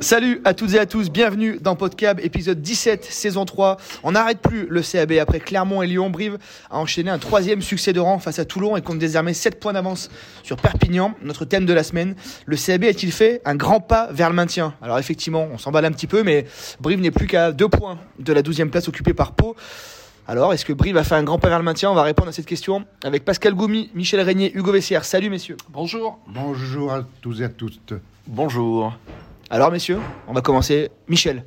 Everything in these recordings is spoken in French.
Salut à toutes et à tous, bienvenue dans Podcab, épisode 17, saison 3. On n'arrête plus le CAB après Clermont et Lyon. Brive a enchaîné un troisième succès de rang face à Toulon et compte désormais 7 points d'avance sur Perpignan, notre thème de la semaine. Le CAB a-t-il fait un grand pas vers le maintien? Alors effectivement, on s'emballe un petit peu, mais Brive n'est plus qu'à 2 points de la 12e place occupée par Pau. Alors, est-ce que Brive a fait un grand pas vers le maintien? On va répondre à cette question avec Pascal Goumi, Michel Régnier, Hugo Vessière. Salut messieurs. Bonjour. Bonjour à tous et à toutes. Bonjour. Alors messieurs, on va commencer. Michel,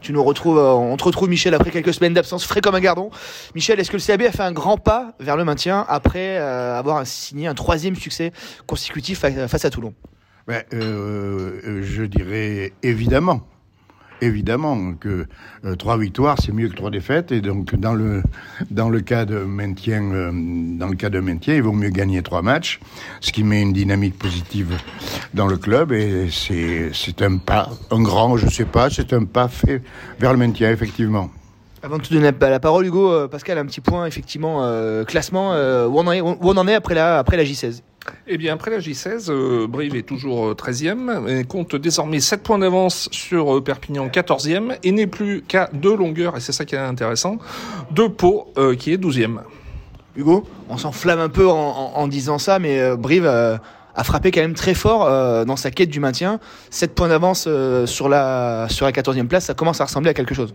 tu nous retrouves, euh, on te retrouve Michel après quelques semaines d'absence, frais comme un gardon. Michel, est-ce que le CAB a fait un grand pas vers le maintien après euh, avoir signé un troisième succès consécutif fa- face à Toulon? Ben, euh, je dirais évidemment, évidemment que euh, trois victoires c'est mieux que trois défaites et donc dans le dans le cas de maintien, euh, dans le cas de maintien, il vaut mieux gagner trois matchs, ce qui met une dynamique positive dans le club et c'est c'est un pas, un grand, je sais pas, c'est un pas fait vers le maintien effectivement. Avant de te donner la parole, Hugo, euh, Pascal, un petit point effectivement classement où, on en est, où on en est après la après la J16. Eh bien, après la J16, euh, Brive est toujours euh, 13e et compte désormais 7 points d'avance sur euh, Perpignan 14e et n'est plus qu'à deux longueurs, et c'est ça qui est intéressant, de Pau euh, qui est 12e. Hugo, on s'enflamme un peu en, en- en disant ça, mais euh, Brive euh, a frappé quand même très fort euh, dans sa quête du maintien. 7 points d'avance euh, sur la sur la 14e place, ça commence à ressembler à quelque chose.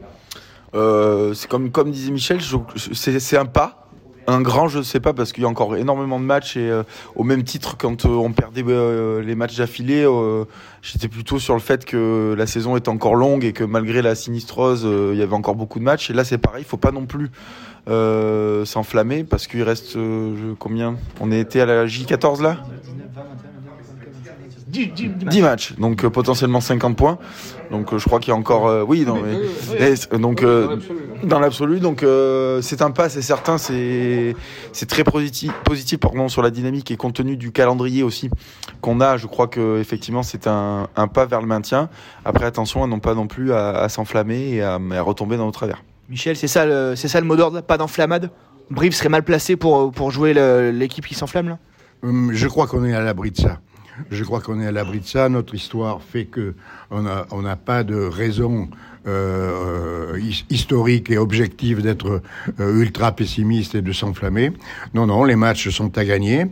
Euh, c'est comme, comme disait Michel, je- je- c'est c'est un pas. Un grand, je sais pas, parce qu'il y a encore énormément de matchs et euh, au même titre, quand euh, on perdait euh, les matchs d'affilée, euh, j'étais plutôt sur le fait que la saison est encore longue et que malgré la sinistrose, euh, il y avait encore beaucoup de matchs. Et là, c'est pareil, il faut pas non plus s'enflammer parce qu'il reste combien? On était à la J14 là? 10 matchs, donc euh, potentiellement 50 points. Donc euh, je crois qu'il y a encore, euh, oui, non, mais, et c- donc euh, dans l'absolu, donc euh, c'est un pas, c'est certain, c'est c'est très positif, positif pardon, sur la dynamique et compte tenu du calendrier aussi qu'on a, je crois que effectivement c'est un, un pas vers le maintien. Après attention à non pas non plus à, à s'enflammer et à, à retomber dans nos travers. Michel, c'est ça le c'est ça le mot d'ordre, pas d'enflammade? Brive serait mal placé pour pour jouer l'équipe qui s'enflamme là? Hum, Je crois qu'on est à l'abri de ça. Je crois qu'on est à l'abri de ça. Notre histoire fait que on n'a pas de raison euh, his- historique et objective d'être euh, ultra pessimiste et de s'enflammer. Non, non, les matchs sont à gagner.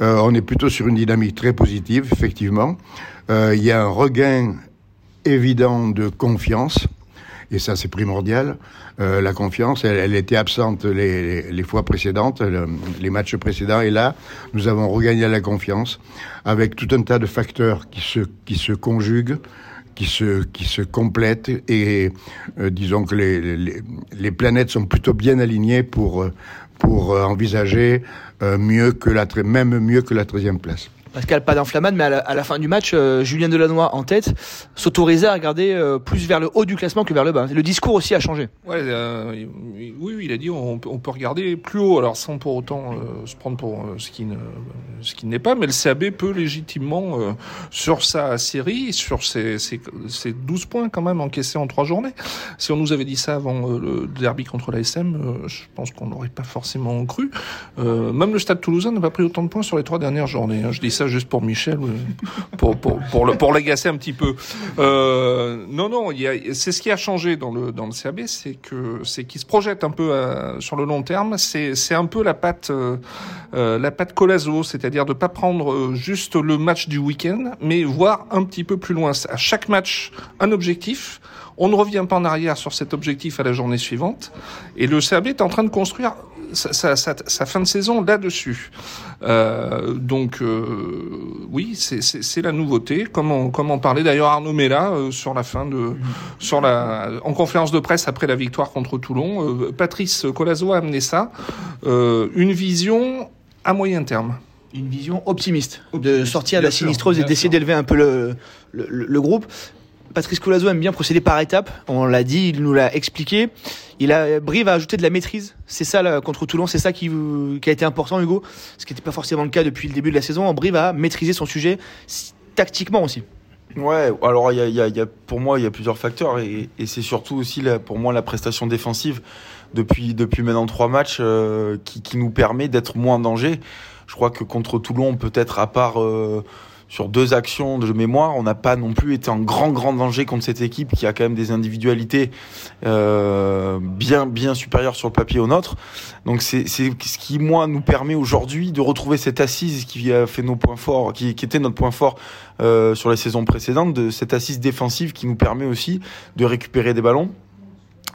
Euh, on est plutôt sur une dynamique très positive, effectivement. Euh, Il y a un regain évident de confiance. Et ça, c'est primordial. Euh, la confiance, elle, elle était absente les, les, les fois précédentes, le- les matchs précédents. Et là, nous avons regagné la confiance avec tout un tas de facteurs qui se, qui se conjuguent, qui se, qui se complètent. Et euh, disons que les, les, les planètes sont plutôt bien alignées pour, pour envisager euh, mieux que la, même mieux que la 13e place. Pascal, pas d'enflammade, mais à la, à la fin du match, euh, Julien Delannoy en tête s'autorisait à regarder euh, plus vers le haut du classement que vers le bas. Le discours aussi a changé. Euh, oui, oui, il a dit on peut, regarder plus haut, alors sans pour autant se prendre pour ce qui ne, ce qui n'est pas, mais le CAB peut légitimement sur sa série, sur ses, ses, ses 12 points quand même encaissés en trois journées. Si on nous avait dit ça avant le derby contre l'ASM, je pense qu'on n'aurait pas forcément cru. Même le Stade Toulousain n'a pas pris autant de points sur les trois dernières journées. hein. Je dis ça juste pour Michel, euh, pour pour pour le pour l'agacer un petit peu. Euh, non, non, c'est ce qui a changé dans le dans le CAB, c'est que c'est qu'il se projette un peu euh, sur le long terme. C'est c'est un peu la patte euh, patte Colazo, c'est-à-dire de pas prendre juste le match du week-end, mais voir un petit peu plus loin. À chaque match, un objectif. On ne revient pas en arrière sur cet objectif à la journée suivante. Et le CAB est en train de construire sa, sa fin de saison là-dessus. Euh, donc euh, oui, c'est- la nouveauté. Comme on, comme on parlait d'ailleurs Arnaud Mella euh, sur la fin de, sur la, en conférence de presse après la victoire contre Toulon, Patrice Colazo a amené ça, une vision à moyen terme. Une vision optimiste, de sortir de la sinistreuse et d'essayer d'élever un peu le, le, le- le groupe. Patrice Colazo aime bien procéder par étapes. On l'a dit, il nous l'a expliqué. Il a Brive a ajouté de la maîtrise. C'est ça là, contre Toulon, c'est ça qui, a été important, Hugo. Ce qui n'était pas forcément le cas depuis le début de la saison. Brive a maîtrisé son sujet tactiquement aussi. Ouais, alors pour moi il y a plusieurs facteurs et, c'est surtout aussi pour moi la prestation défensive depuis depuis maintenant trois matchs euh, qui, qui nous permet d'être moins en danger. Je crois que contre Toulon peut-être à part euh, sur deux actions de mémoire, on n'a pas non plus été en grand grand danger contre cette équipe qui a quand même des individualités euh, bien bien supérieures sur le papier aux nôtres. Donc c'est c'est ce qui moi nous permet aujourd'hui de retrouver cette assise qui a fait nos points forts, qui, qui était notre point fort euh, sur les saisons précédentes, de cette assise défensive qui nous permet aussi de récupérer des ballons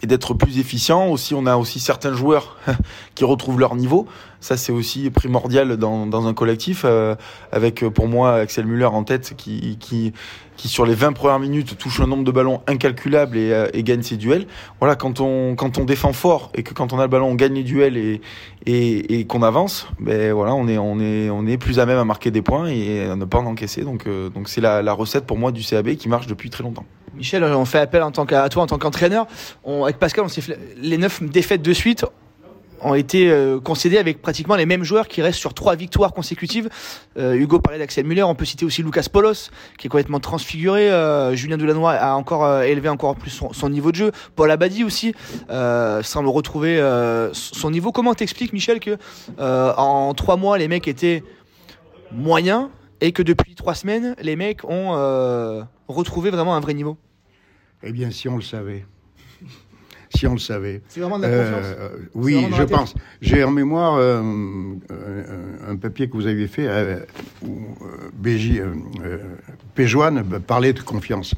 et d'être plus efficient. Aussi, on a aussi certains joueurs qui retrouvent leur niveau. Ça, c'est aussi primordial dans, un collectif, euh, avec euh, pour moi Axel Muller en tête, qui, sur les 20 premières minutes touche un nombre de ballons incalculable et, euh, gagne ses duels. Voilà, quand on, défend fort et que quand on a le ballon, on gagne les duels et, qu'on avance, ben voilà, on est, plus à même à marquer des points et à ne pas en encaisser. Donc, c'est la, recette pour moi du CAB qui marche depuis très longtemps. Michel, on fait appel en tant qu'à toi en tant qu'entraîneur. Avec Pascal, on s'est les neuf défaites de suite ont été euh, concédées avec pratiquement les mêmes joueurs qui restent sur trois victoires consécutives. Euh, Hugo parlait d'Axel Muller, on peut citer aussi Lucas Polos qui est complètement transfiguré. Euh, Julien Delannoy a encore élevé encore plus son, son niveau de jeu. Paul Abadi aussi semble retrouver son niveau. Comment t'expliques Michel que en trois mois les mecs étaient moyens et que depuis trois semaines les mecs ont retrouvé vraiment un vrai niveau? Eh bien, si on le savait. Si on le savait. C'est vraiment de Euh, euh, oui, je la pense. J'ai en mémoire euh, euh, un papier que vous aviez fait euh, où BJ, Péjoine parlait de confiance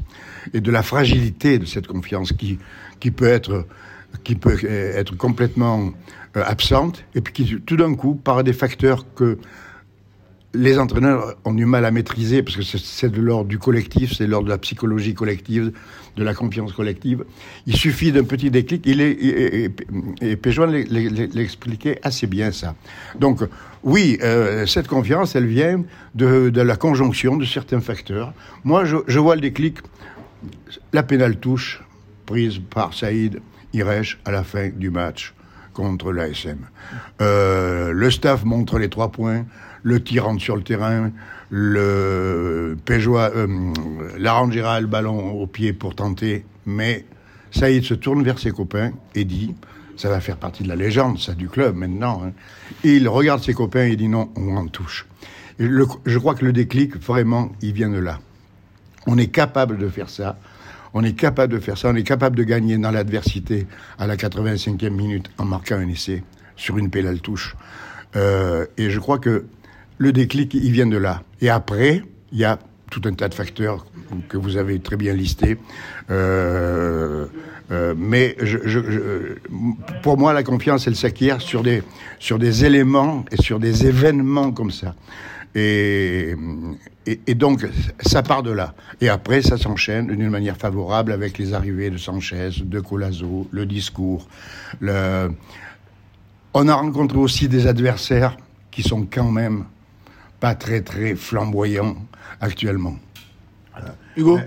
et de la fragilité de cette confiance qui, qui peut être qui peut être complètement absente et puis qui tout d'un coup par des facteurs que les entraîneurs ont du mal à maîtriser parce que c'est- de l'ordre du collectif, c'est de l'ordre de la psychologie collective, de la confiance collective. Il suffit d'un petit déclic. Il est, et, et, l'expliquait assez bien ça. Donc oui, euh, cette confiance, elle vient de, de la conjonction de certains facteurs. Moi, je, je vois le déclic. La pénale touche prise par Saïd Iresh à la fin du match contre l'ASM. Euh, le staff montre les trois points, le tir rentre sur le terrain, le Péjois, euh, l'arrangera le ballon au pied pour tenter, mais Saïd se tourne vers ses copains et dit, ça va faire partie de la légende, ça, du club maintenant. hein. Il regarde ses copains et dit non, on en touche. Je crois que le déclic, vraiment, il vient de là. On est capable de faire ça. On est capable de faire ça. On est capable de gagner dans l'adversité à la 85e minute en marquant un essai sur une pénale touche. Euh, et je crois que le déclic, il vient de là. Et après, il y a tout un tas de facteurs que vous avez très bien listés. Euh, euh, mais pour moi, la confiance, elle s'acquiert sur des, sur des éléments et sur des événements comme ça. Et, et, et donc, ça part de là. Et après, ça s'enchaîne d'une manière favorable avec les arrivées de Sanchez, de Colazo, le discours. Le... On a rencontré aussi des adversaires qui sont quand même pas très, très flamboyants actuellement. Hugo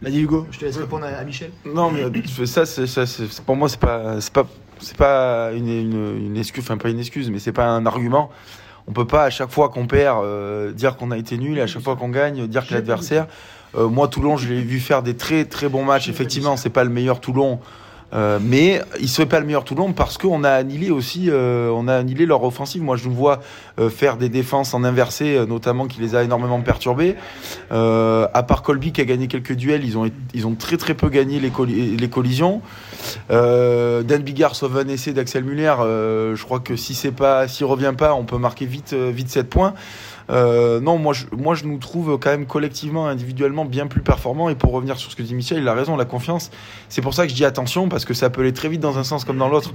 Vas-y Hugo, je te laisse répondre à, Michel. Non, mais euh, ça, c'est, ça, c'est- c'est- pour moi, c'est pas, c'est pas, c'est pas une, une, une excuse, enfin pas une excuse, mais c'est pas un argument. On peut pas à chaque fois qu'on perd euh, dire qu'on a été nul, et à chaque fois qu'on gagne dire que l'adversaire. Euh, moi, Toulon, je l'ai vu faire des très très bons matchs. Effectivement, c'est pas le meilleur Toulon. Euh, mais il serait pas le meilleur Toulon parce qu'on a annihilé aussi, euh, on a annihilé leur offensive. Moi, je nous vois euh, faire des défenses en inversé, euh, notamment qui les a énormément perturbés. Euh, à part Colby qui a gagné quelques duels, ils ont, ils ont très très peu gagné les, les collisions. Euh, Dan Bigard sauve un essai d'Axel Muller. Je crois que si c'est pas, revient pas, on peut marquer vite, vite 7 points. Euh, non, moi je, moi je nous trouve quand même collectivement, individuellement bien plus performants. Et pour revenir sur ce que dit Michel, il a raison, la confiance. C'est pour ça que je dis attention parce que ça peut aller très vite dans un sens comme dans l'autre.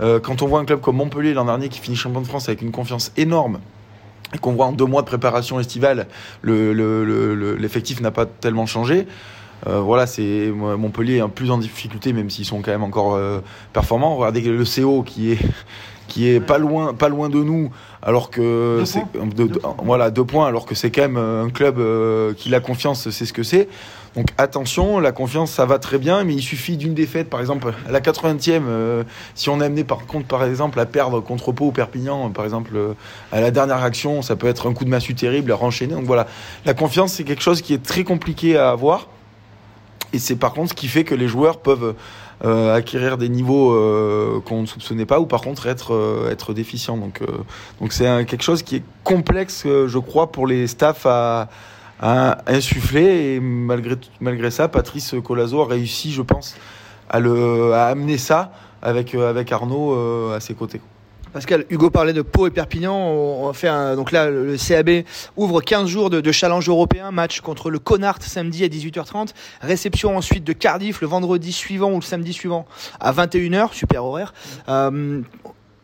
Euh, quand on voit un club comme Montpellier l'an dernier qui finit champion de France avec une confiance énorme et qu'on voit en deux mois de préparation estivale, le- le- le- le- l'effectif n'a pas tellement changé. Euh, voilà, c'est Montpellier est un plus en difficulté, même s'ils sont quand même encore euh, performants. Regardez le CO qui est qui est pas loin, pas loin de nous, alors que c'est points. de- de- voilà deux points, alors que c'est quand même euh, un club euh, qui la confiance, c'est ce que c'est. Donc attention, la confiance ça va très bien, mais il suffit d'une défaite, par exemple à la 80e, euh, si on est amené par contre par exemple à perdre contre Pau ou Perpignan, par exemple euh, à la dernière action, ça peut être un coup de massue terrible à renchaîner. Donc voilà, la confiance c'est quelque chose qui est très compliqué à avoir. Et c'est par contre ce qui fait que les joueurs peuvent euh, acquérir des niveaux euh, qu'on ne soupçonnait pas ou par contre être euh, être déficients. Donc donc c'est quelque chose qui est complexe, je crois, pour les staffs à, à insuffler. Et malgré malgré ça, Patrice Colazo a réussi, je pense, à le à amener ça avec avec Arnaud à ses côtés. Pascal, Hugo parlait de Pau et Perpignan. On fait un, donc là, le CAB ouvre 15 jours de, challenge européen, match contre le Connard samedi à 18h30, réception ensuite de Cardiff le vendredi suivant ou le samedi suivant à 21h, super horaire. Euh,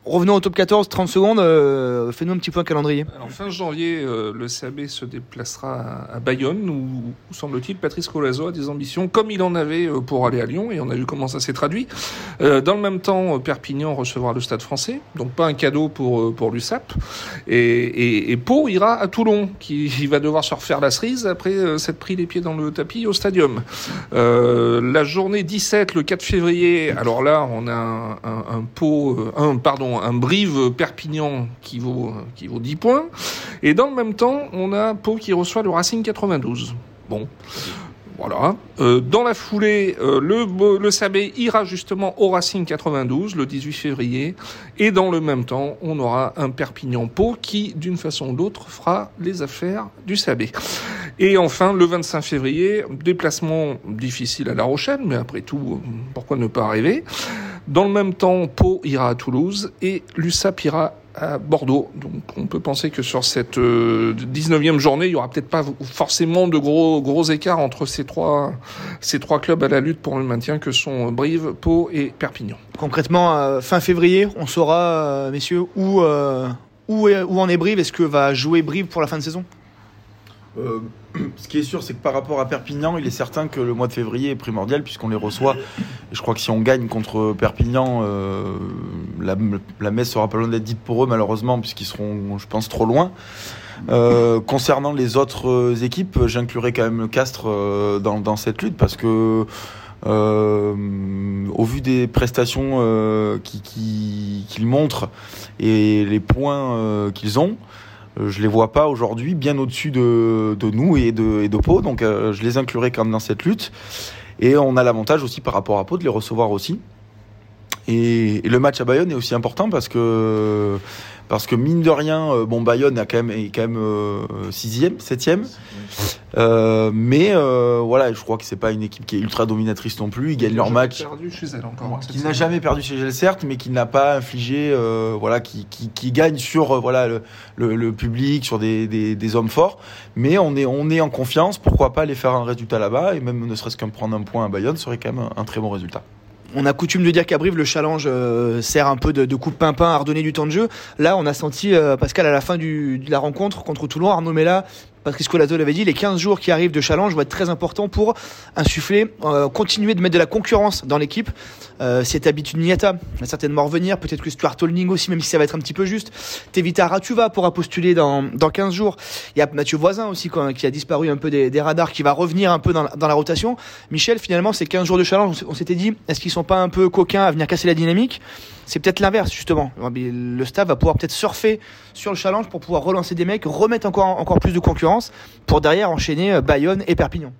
Revenons au top 14, 30 secondes. Euh, fais-nous un petit point calendrier. Alors, fin janvier, euh, le CAB se déplacera à, Bayonne, où, semble-t-il, Patrice Colazo a des ambitions, comme il en avait euh, pour aller à Lyon, et on a vu comment ça s'est traduit. dans le même temps, Perpignan recevra le Stade français, donc pas un cadeau pour, pour l'USAP. Et, et, Pau ira à Toulon, qui va devoir se refaire la cerise après s'être pris les pieds dans le tapis au Stadium. la journée 17, le 4 février, alors là, on a un, un, un pardon, un Brive Perpignan qui vaut, qui vaut 10 points. Et dans le même temps, on a Pau qui reçoit le Racing 92. Bon. Voilà. Euh, dans la foulée, euh, le, le Sabé ira justement au Racing 92 le 18 février. Et dans le même temps, on aura un Perpignan-Pau qui, d'une façon ou d'autre, fera les affaires du Sabé. Et enfin, le 25 février, déplacement difficile à La Rochelle, mais après tout, pourquoi ne pas arriver dans le même temps, Pau ira à Toulouse et l'USAP ira à Bordeaux. Donc on peut penser que sur cette 19e euh, journée, il y aura peut-être pas forcément de gros écarts entre ces trois clubs à la lutte pour le maintien que sont Brive, Pau et Perpignan. Concrètement, fin février, on saura, euh, messieurs, où, où en est Brive? Est-ce que va jouer Brive pour la fin de saison? Euh, ce qui est sûr, c'est que par rapport à Perpignan, il est certain que le mois de février est primordial puisqu'on les reçoit. Et je crois que si on gagne contre Perpignan, euh, la, la, messe sera pas loin d'être dite pour eux malheureusement puisqu'ils seront, je pense, trop loin. Euh, concernant les autres équipes, j'inclurai quand même le Castres dans, cette lutte parce que au vu des prestations qu'ils qui, montrent et les points qu'ils ont, je les vois pas aujourd'hui bien au-dessus de, nous et de, Pau, donc euh, je les inclurai quand même dans cette lutte. Et on a l'avantage aussi par rapport à Pau de les recevoir aussi. Et, le match à Bayonne est aussi important parce que parce que mine de rien, euh, bon Bayonne a quand même est quand même euh, sixième, septième, euh, mais euh, voilà, je crois que c'est pas une équipe qui est ultra dominatrice non plus. Ils gagnent leur match. Perdu chez elle encore. Qui n'a jamais perdu chez elle certes, mais qui n'a pas infligé, voilà, qui, qui, qui, gagne sur voilà le, le, le, public, sur des, des, des, hommes forts. Mais on est on est en confiance. Pourquoi pas aller faire un résultat là-bas? Et même ne serait-ce qu'un prendre un point à Bayonne serait quand même un, un très bon résultat on a coutume de dire qu'à Brive, le challenge euh, sert un peu de, de coup pimpin à redonner du temps de jeu. Là, on a senti, euh, Pascal, à la fin du, de la rencontre contre Toulon, Arnaud Mella Patrice Colazo l'avait dit, les 15 jours qui arrivent de challenge vont être très importants pour insuffler, euh, continuer de mettre de la concurrence dans l'équipe. Euh, cette habitude Niata va certainement revenir, peut-être que Stuart Holding aussi, même si ça va être un petit peu juste. Tevita Ratuva pourra postuler dans, dans 15 jours. Il y a Mathieu Voisin aussi qui a disparu un peu des, des radars, qui va revenir un peu dans, dans la rotation. Michel, finalement, ces 15 jours de challenge, on s'était dit, est-ce qu'ils sont pas un peu coquins à venir casser la dynamique? C'est peut-être l'inverse justement. Le staff va pouvoir peut-être surfer sur le challenge pour pouvoir relancer des mecs, remettre encore, encore plus de concurrence pour derrière enchaîner euh, Bayonne et Perpignan.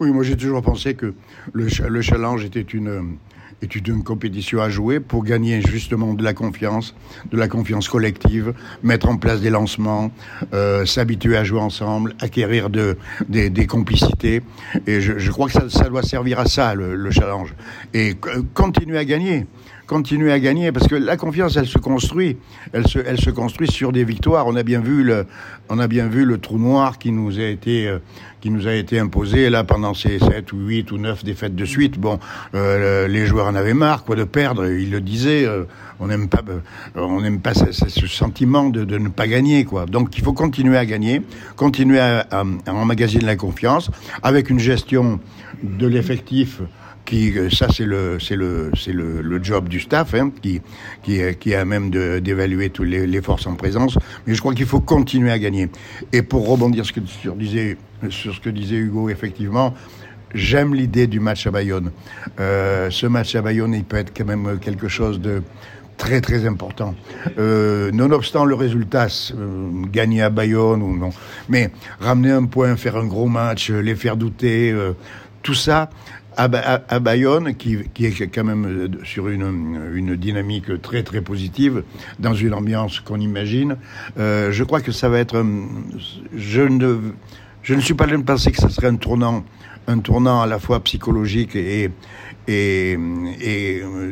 Oui, moi j'ai toujours pensé que le, le challenge était une, était une compétition à jouer pour gagner justement de la confiance, de la confiance collective, mettre en place des lancements, euh, s'habituer à jouer ensemble, acquérir de, des, complicités. Et je, crois que ça, doit servir à ça, le challenge. Et continuer à gagner continuer à gagner parce que la confiance elle se construit. Elle se elle se construit sur des victoires. On a bien vu le on a bien vu le trou noir qui nous a été euh, qui nous a été imposé là pendant ces 7 ou 8 ou 9 défaites de suite. Bon euh, les joueurs en avaient marre quoi de perdre. Ils le disaient euh, on n'aime pas on n'aime pas ce, sentiment de, ne pas gagner quoi. Donc il faut continuer à gagner continuer à, à emmagasiner la confiance avec une gestion de l'effectif qui euh, ça c'est le c'est le c'est le, le, job du staff hein, qui qui qui a même d'évaluer toutes les, les, forces en présence. Mais je crois qu'il faut continuer à gagner. Et pour rebondir sur, sur disait sur ce que disait Hugo effectivement j'aime l'idée du match à Bayonne. Euh, ce match à Bayonne il peut être quand même quelque chose de très très important. Euh, nonobstant le résultat, euh, gagner à Bayonne ou non, mais ramener un point, faire un gros match, les faire douter, euh, tout ça à, Bayonne, qui, est quand même sur une, dynamique très très positive, dans une ambiance qu'on imagine. Euh, je crois que ça va être. Je ne, je ne suis pas de penser que ça serait un tournant, un tournant à la fois psychologique et, et,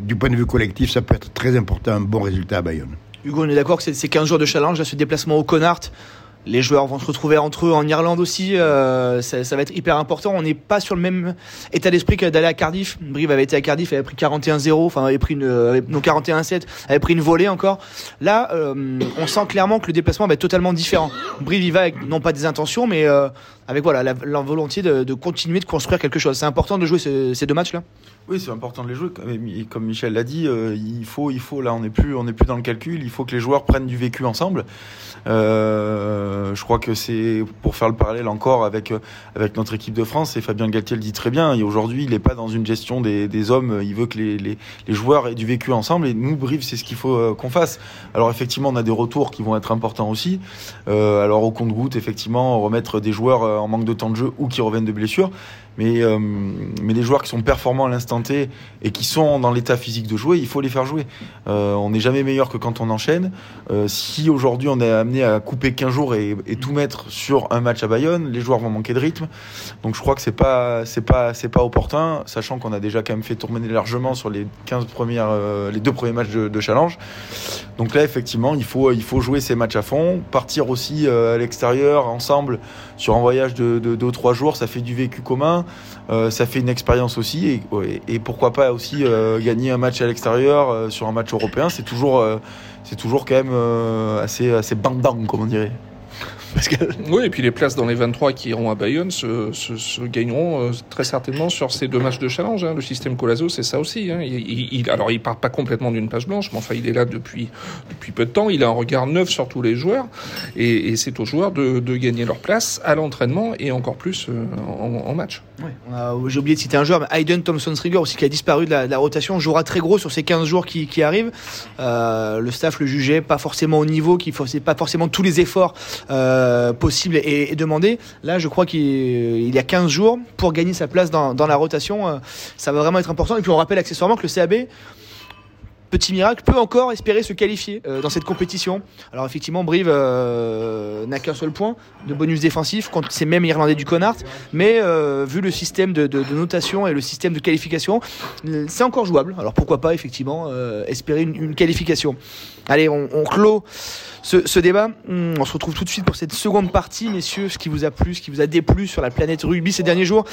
du point de vue collectif, ça peut être très important, un bon résultat à Bayonne. Hugo, on est d'accord que c'est 15 jours de challenge, à ce déplacement au Connard. Les joueurs vont se retrouver entre eux en Irlande aussi. Euh, ça, ça, va être hyper important. On n'est pas sur le même état d'esprit que d'aller à Cardiff. Brive avait été à Cardiff, avait pris 41-0, enfin avait pris une, avait, non 41-7, avait pris une volée encore. Là, euh, on sent clairement que le déplacement va être totalement différent. Brive y va avec non pas des intentions, mais euh, avec voilà la, volonté de, de, continuer de construire quelque chose. C'est important de jouer ces, ces deux matchs-là. Oui, c'est important de les jouer. Comme Michel l'a dit, euh, il faut, il faut. Là, on n'est plus, on n'est plus dans le calcul. Il faut que les joueurs prennent du vécu ensemble. Euh, je crois que c'est pour faire le parallèle encore avec avec notre équipe de France. Et Fabien Galtier le dit très bien. Aujourd'hui, il n'est pas dans une gestion des, des hommes. Il veut que les, les, joueurs aient du vécu ensemble. Et nous, Brive, c'est ce qu'il faut euh, qu'on fasse. Alors effectivement, on a des retours qui vont être importants aussi. Euh, alors au compte-goutte, effectivement, remettre des joueurs en manque de temps de jeu ou qui reviennent de blessures. Mais, euh, mais les joueurs qui sont performants à l'instant T et qui sont dans l'état physique de jouer, il faut les faire jouer. Euh, on n'est jamais meilleur que quand on enchaîne. Euh, si aujourd'hui on est amené à couper 15 jours et, tout mettre sur un match à Bayonne, les joueurs vont manquer de rythme. Donc je crois que c'est pas c'est pas c'est pas opportun, sachant qu'on a déjà quand même fait tourner largement sur les 15 premières les deux premiers matchs de, de, challenge. Donc là effectivement il faut il faut jouer ces matchs à fond, partir aussi à l'extérieur ensemble sur un voyage de 2-3 jours, ça fait du vécu commun. Euh, ça fait une expérience aussi et, pourquoi pas aussi euh, gagner un match à l'extérieur euh, sur un match européen c'est toujours c'est toujours quand même assez assez bang comme on dirait Oui, et puis les places dans les 23 qui iront à Bayonne se, se, se gagneront euh, très certainement sur ces deux matchs de challenge. Hein. Le système Colazo, c'est ça aussi. Hein. Il, il, alors, il part pas complètement d'une page blanche, mais enfin, il est là depuis, depuis peu de temps. Il a un regard neuf sur tous les joueurs, et, et c'est aux joueurs de, de, gagner leur place à l'entraînement et encore plus euh, en, en, match. Ouais. J'ai oublié de citer un joueur, mais Hayden Thompson-Strigger aussi, qui a disparu de la, de la, rotation, jouera très gros sur ces 15 jours qui, qui arrivent. Euh, le staff le jugeait pas forcément au niveau, qu'il faisait pas forcément tous les efforts euh, possibles et, et, demandés. Là, je crois qu'il y a 15 jours pour gagner sa place dans, dans la rotation. Euh, ça va vraiment être important. Et puis on rappelle accessoirement que le CAB petit miracle, peut encore espérer se qualifier euh, dans cette compétition. Alors effectivement, Brive euh, n'a qu'un seul point de bonus défensif contre ces mêmes Irlandais du Connard, mais euh, vu le système de, notation et le système de qualification, c'est encore jouable. Alors pourquoi pas effectivement espérer une, qualification. Allez, on, clôt ce, ce, débat. On se retrouve tout de suite pour cette seconde partie, messieurs, ce qui vous a plu, ce qui vous a déplu sur la planète rugby ces derniers jours.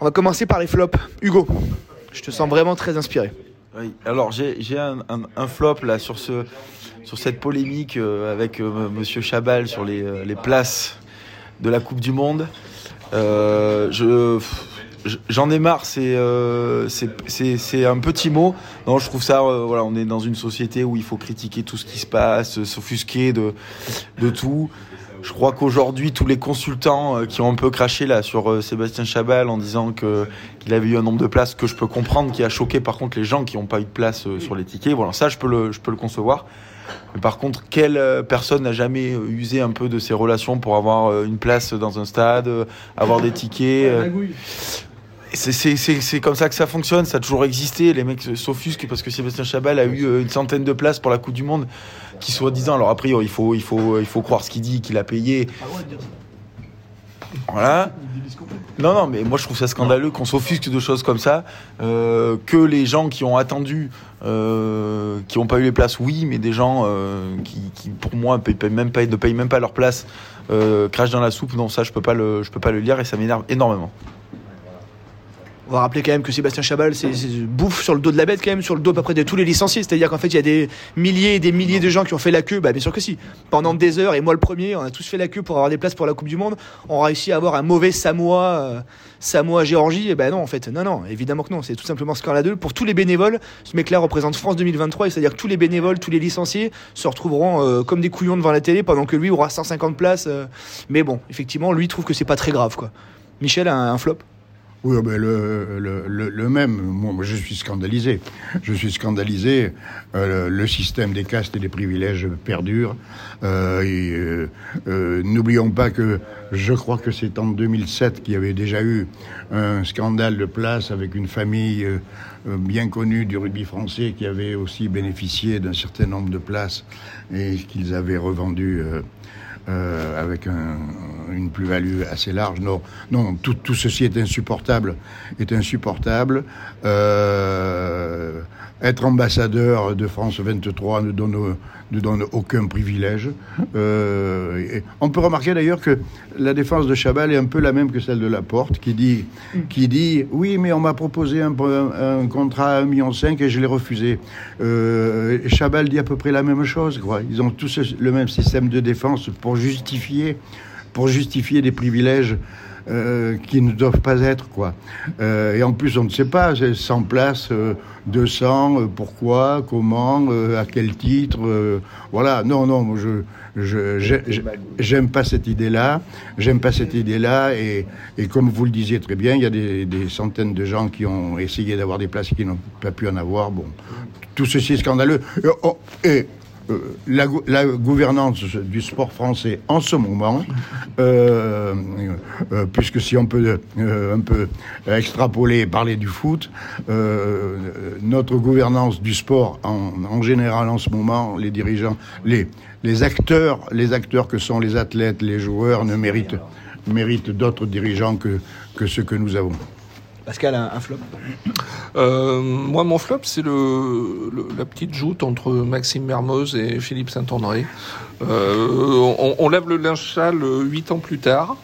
On va commencer par les flops. Hugo, je te sens vraiment très inspiré. Alors j'ai un, flop là sur ce sur cette polémique euh, avec euh, Monsieur Chabal sur les, euh, les, places de la Coupe du Monde. Euh, je j'en ai marre. C'est euh, c'est un petit mot. Non, je trouve ça. voilà, on est dans une société où il faut critiquer tout ce qui se passe, s'offusquer de de tout. Je crois qu'aujourd'hui, tous les consultants euh, qui ont un peu craché là sur euh, Sébastien Chabal en disant qu'il avait eu un nombre de places que je peux comprendre, qui a choqué par contre les gens qui n'ont pas eu de place euh, sur les tickets. Voilà, ça je peux le je peux le concevoir. Mais par contre, quelle personne n'a jamais usé un peu de ses relations pour avoir une place dans un stade, avoir des tickets c'est comme ça que ça fonctionne, ça a toujours existé. Les mecs s'offusquent parce que Sébastien Chabal a eu une centaine de places pour la Coupe du Monde, qui soit disant. Alors après, il faut, il faut, croire ce qu'il dit, qu'il a payé. Voilà. Non, non, mais moi je trouve ça scandaleux qu'on s'offusque de choses comme ça. Euh, que les gens qui ont attendu, euh, qui n'ont pas eu les places, oui, mais des gens euh, qui, pour moi, ne payent même pas leur place, euh, crachent dans la soupe. Non, ça, je peux peux pas le lire et ça m'énerve énormément. On va rappeler quand même que Sébastien Chabal c'est bouffe sur le dos de la bête quand même, sur le dos à peu près de tous les licenciés. C'est-à-dire qu'en fait il y a des milliers et des milliers de gens qui ont fait la queue. Bah bien sûr que si. Pendant des heures et moi le premier, on a tous fait la queue pour avoir des places pour la Coupe du Monde. On a réussi à avoir un mauvais Samoa, euh, Samoa Géorgie. Et ben non en fait, non non, évidemment que non. C'est tout simplement scandaleux pour tous les bénévoles. Ce mec-là représente France 2023 et c'est-à-dire que tous les bénévoles, tous les licenciés se retrouveront euh, comme des couillons devant la télé pendant que lui aura 150 places. Euh. mais bon, effectivement, lui trouve que c'est pas très grave quoi. Michel un flop? Oui, le, le, même. Moi, je suis scandalisé. Je suis scandalisé. Euh, le système des castes et des privilèges perdure. Euh, euh, N'oublions pas que je crois que c'est en 2007 qu'il y avait déjà eu un scandale de place avec une famille bien connue du rugby français qui avait aussi bénéficié d'un certain nombre de places et qu'ils avaient revendu. avec un- une plus-value assez large. Non, non, tout, tout ceci est insupportable, est insupportable. Euh, être ambassadeur de France 23 ne donne, ne donne aucun privilège. Euh, on peut remarquer d'ailleurs que la défense de Chabal est un peu la même que celle de Laporte, qui dit, qui dit oui, mais on m'a proposé un, contrat à 1,5 million et je l'ai refusé. Euh, Chabal dit à peu près la même chose. Quoi. Ils ont tous le même système de défense pour justifier, pour justifier des privilèges. euh, qui ne doivent pas être quoi. Euh, et en plus on ne sait pas, c'est 100 places, euh, 200, euh, pourquoi, comment, à quel titre, voilà. Non, non, je je- j'aime pas cette idée-là, j'aime pas cette idée-là, et, et comme vous le disiez très bien, il y a des, centaines de gens qui ont essayé d'avoir des places qui n'ont pas pu en avoir. Bon, tout ceci est scandaleux. Oh, euh, la, gou- la gouvernance du sport français en ce moment, euh, euh, puisque si on peut un peu extrapoler et parler du foot, notre gouvernance du sport en, général en ce moment, les dirigeants, les, acteurs, les acteurs que sont les athlètes, les joueurs ne méritent, d'autres dirigeants que ceux que nous avons. Pascal, un, un flop. Euh, moi, mon flop, c'est le, le- la petite joute entre Maxime Mermoz et Philippe Saint-André. Euh, on, on lève le linge sale euh, huit ans plus tard.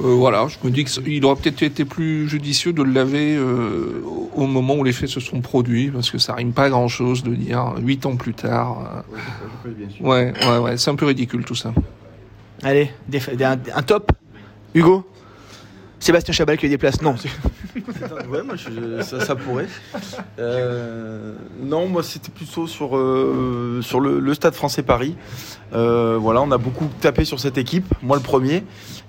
Euh, voilà, je me dis qu'il aurait peut-être été plus judicieux de le laver euh, au- moment où les faits se sont produits, parce que ça rime pas grand-chose de dire huit ans plus tard. euh. Ouais, ouais, ouais, c'est un peu ridicule tout ça. Allez, des- des- un, un top. Hugo? Sébastien Chabal qui a des places. Non. Ouais, moi, ça, pourrait. Euh, non, moi, c'était plutôt sur, euh, le, Stade français Paris. Euh, voilà, on a beaucoup tapé sur cette équipe, moi le premier.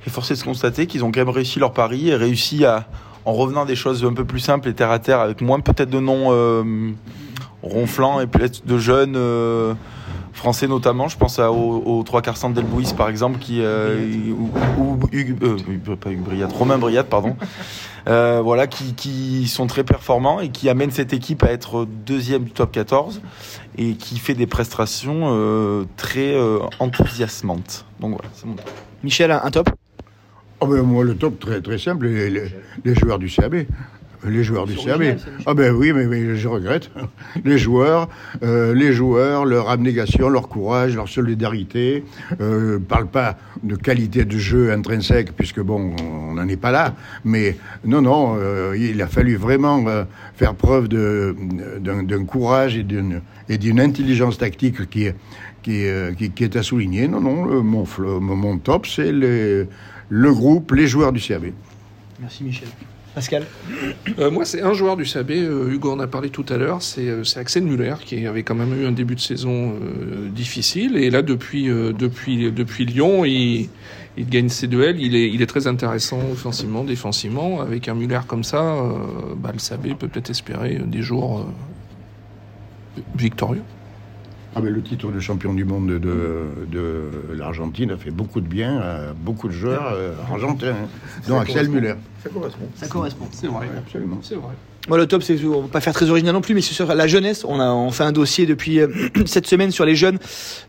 Et force est de se constater qu'ils ont quand même réussi leur pari et réussi à, en revenant des choses un peu plus simples et terre à terre, avec moins peut-être de noms ronflants et peut-être de jeunes. Français notamment, je pense à, aux, aux trois quarts centre d'Elbouis par exemple, qui, euh, ou, ou Hugues- euh, pas Hugues Briat, Romain Briat, pardon, euh, voilà, qui, qui sont très performants et qui amènent cette équipe à être deuxième du top 14 et qui fait des prestations euh, très euh, enthousiasmantes. Donc voilà, c'est mon Michel, un, un top? Oh ben, moi, le top, très, très simple, les, les- les joueurs du CAB. Les joueurs du CAB. Ah ben oui, mais, mais je regrette. Les joueurs, euh, les joueurs, leur abnégation, leur courage, leur solidarité. Euh, parle pas de qualité de jeu intrinsèque, puisque bon, on n'en est pas là. Mais non, non, euh, il a fallu vraiment euh, faire preuve de- d'un courage et d'une et d'une intelligence tactique qui est qui, est, qui, qui est à souligner. Non, non, le- mon, mon top, c'est le groupe, les joueurs du CAB. Merci Michel. Pascal Euh, moi, c'est un joueur du CAB, euh, Hugo en a parlé tout à l'heure, c'est euh, Axel Muller, qui avait quand même eu un début de saison euh, difficile. Et là, depuis, depuis, depuis Lyon, il, gagne ses duels. Il est, il est très intéressant offensivement, défensivement. Avec un Muller comme ça, bah, le CAB peut peut-être espérer des jours victorieux. Ah ben, le titre de champion du monde de, de, l'Argentine a fait beaucoup de bien à beaucoup de joueurs euh, argentins, hein, dont Axel Muller. Ça correspond. Ça correspond. C'est vrai. Absolument. C'est vrai. Moi, le top, c'est on va pas faire très original non plus, mais c'est sur la jeunesse. On a on fait un dossier depuis euh, cette semaine sur les jeunes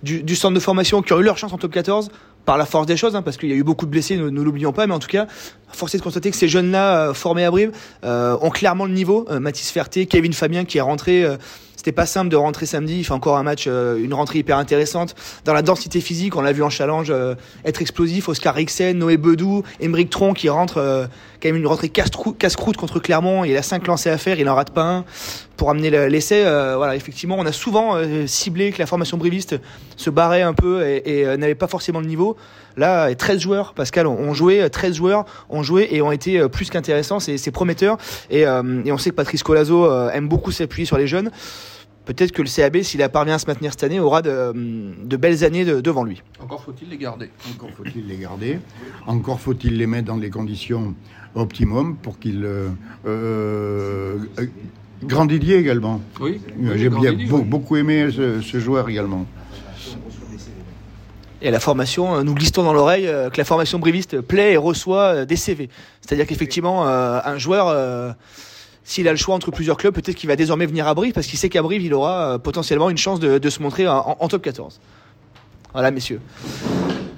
du, du centre de formation qui ont eu leur chance en top 14 par la force des choses, hein, parce qu'il y a eu beaucoup de blessés, ne, ne l'oublions pas, mais en tout cas, force est de constater que ces jeunes-là, euh, formés à Brive, euh, ont clairement le niveau. Euh, Mathis Ferté, Kevin Fabien qui est rentré. C'était pas simple de rentrer samedi. Il fait encore un match, euh, une rentrée hyper intéressante. Dans la densité physique, on l'a vu en challenge euh, être explosif. Oscar Rixen, Noé Bedou, Emeric Tron qui rentre euh, quand même une rentrée casse-croûte contre Clermont. Il a cinq lancers à faire, il en rate pas un pour amener le- l'essai. Euh, voilà, effectivement, on a souvent euh, ciblé que la formation briviste se barrait un peu et, et, euh, n'avait pas forcément le niveau. Là, euh, 13 joueurs, Pascal, ont, ont joué, euh, 13 joueurs ont joué et ont été euh, plus qu'intéressants. C'est prometteur. Et, euh, et on sait que Patrice Colazo euh, aime beaucoup s'appuyer sur les jeunes. Peut-être que le CAB, s'il a parvient à se maintenir cette année, aura de, de belles années de- devant lui. Encore faut-il les garder. Encore faut-il les garder. Encore faut-il les mettre dans les conditions optimum pour qu'il euh, euh, euh, Grandidier également. Oui. J'ai beau- oui. beaucoup aimé ce, ce joueur également. Et la formation, euh, nous glissons dans l'oreille euh, que la formation briviste plaît et reçoit euh, des CV. C'est-à-dire qu'effectivement, euh, un joueur, euh, s'il a le choix entre plusieurs clubs, peut-être qu'il va désormais venir à Brive parce qu'il sait qu'à Brive, il aura euh, potentiellement une chance de, de se montrer en, en top 14. Voilà, messieurs.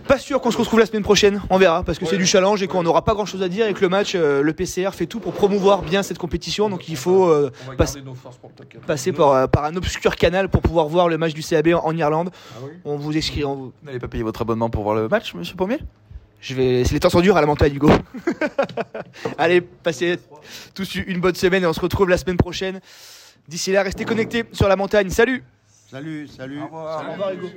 Pas sûr qu'on se retrouve la semaine prochaine, on verra, parce que c'est du challenge et qu'on n'aura pas grand chose à dire et que le match, euh, le PCR fait tout pour promouvoir bien cette compétition, donc il faut euh, On va passe- garder nos forces pour le top 4. passer par, euh, par un obscur canal pour pouvoir voir le match du CAB en, en Irlande. On vous écrit, on vous, Vous n'allez pas payer votre abonnement pour voir le match, monsieur Pommier Je vais. C'est les temps sont durs à la montagne, Hugo. Allez, passez tous une bonne semaine et on se retrouve la semaine prochaine. D'ici là, restez connectés sur la montagne. Salut Salut, salut. Au revoir. Au revoir, Hugo.